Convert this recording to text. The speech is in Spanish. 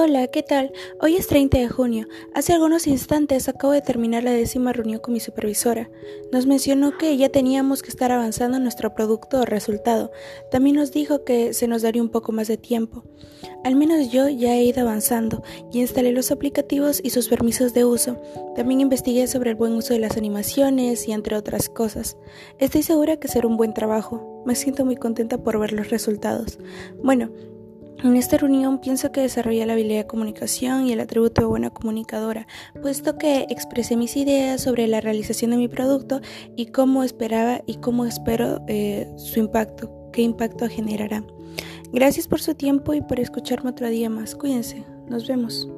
Hola, ¿qué tal? Hoy es 30 de junio. Hace algunos instantes acabo de terminar la décima reunión con mi supervisora. Nos mencionó que ya teníamos que estar avanzando en nuestro producto o resultado. También nos dijo que se nos daría un poco más de tiempo. Al menos yo ya he ido avanzando y instalé los aplicativos y sus permisos de uso. También investigué sobre el buen uso de las animaciones y entre otras cosas. Estoy segura que será un buen trabajo. Me siento muy contenta por ver los resultados. Bueno, en esta reunión pienso que desarrollé la habilidad de comunicación y el atributo de buena comunicadora, puesto que expresé mis ideas sobre la realización de mi producto y cómo esperaba y cómo espero eh, su impacto, qué impacto generará. Gracias por su tiempo y por escucharme otro día más. Cuídense, nos vemos.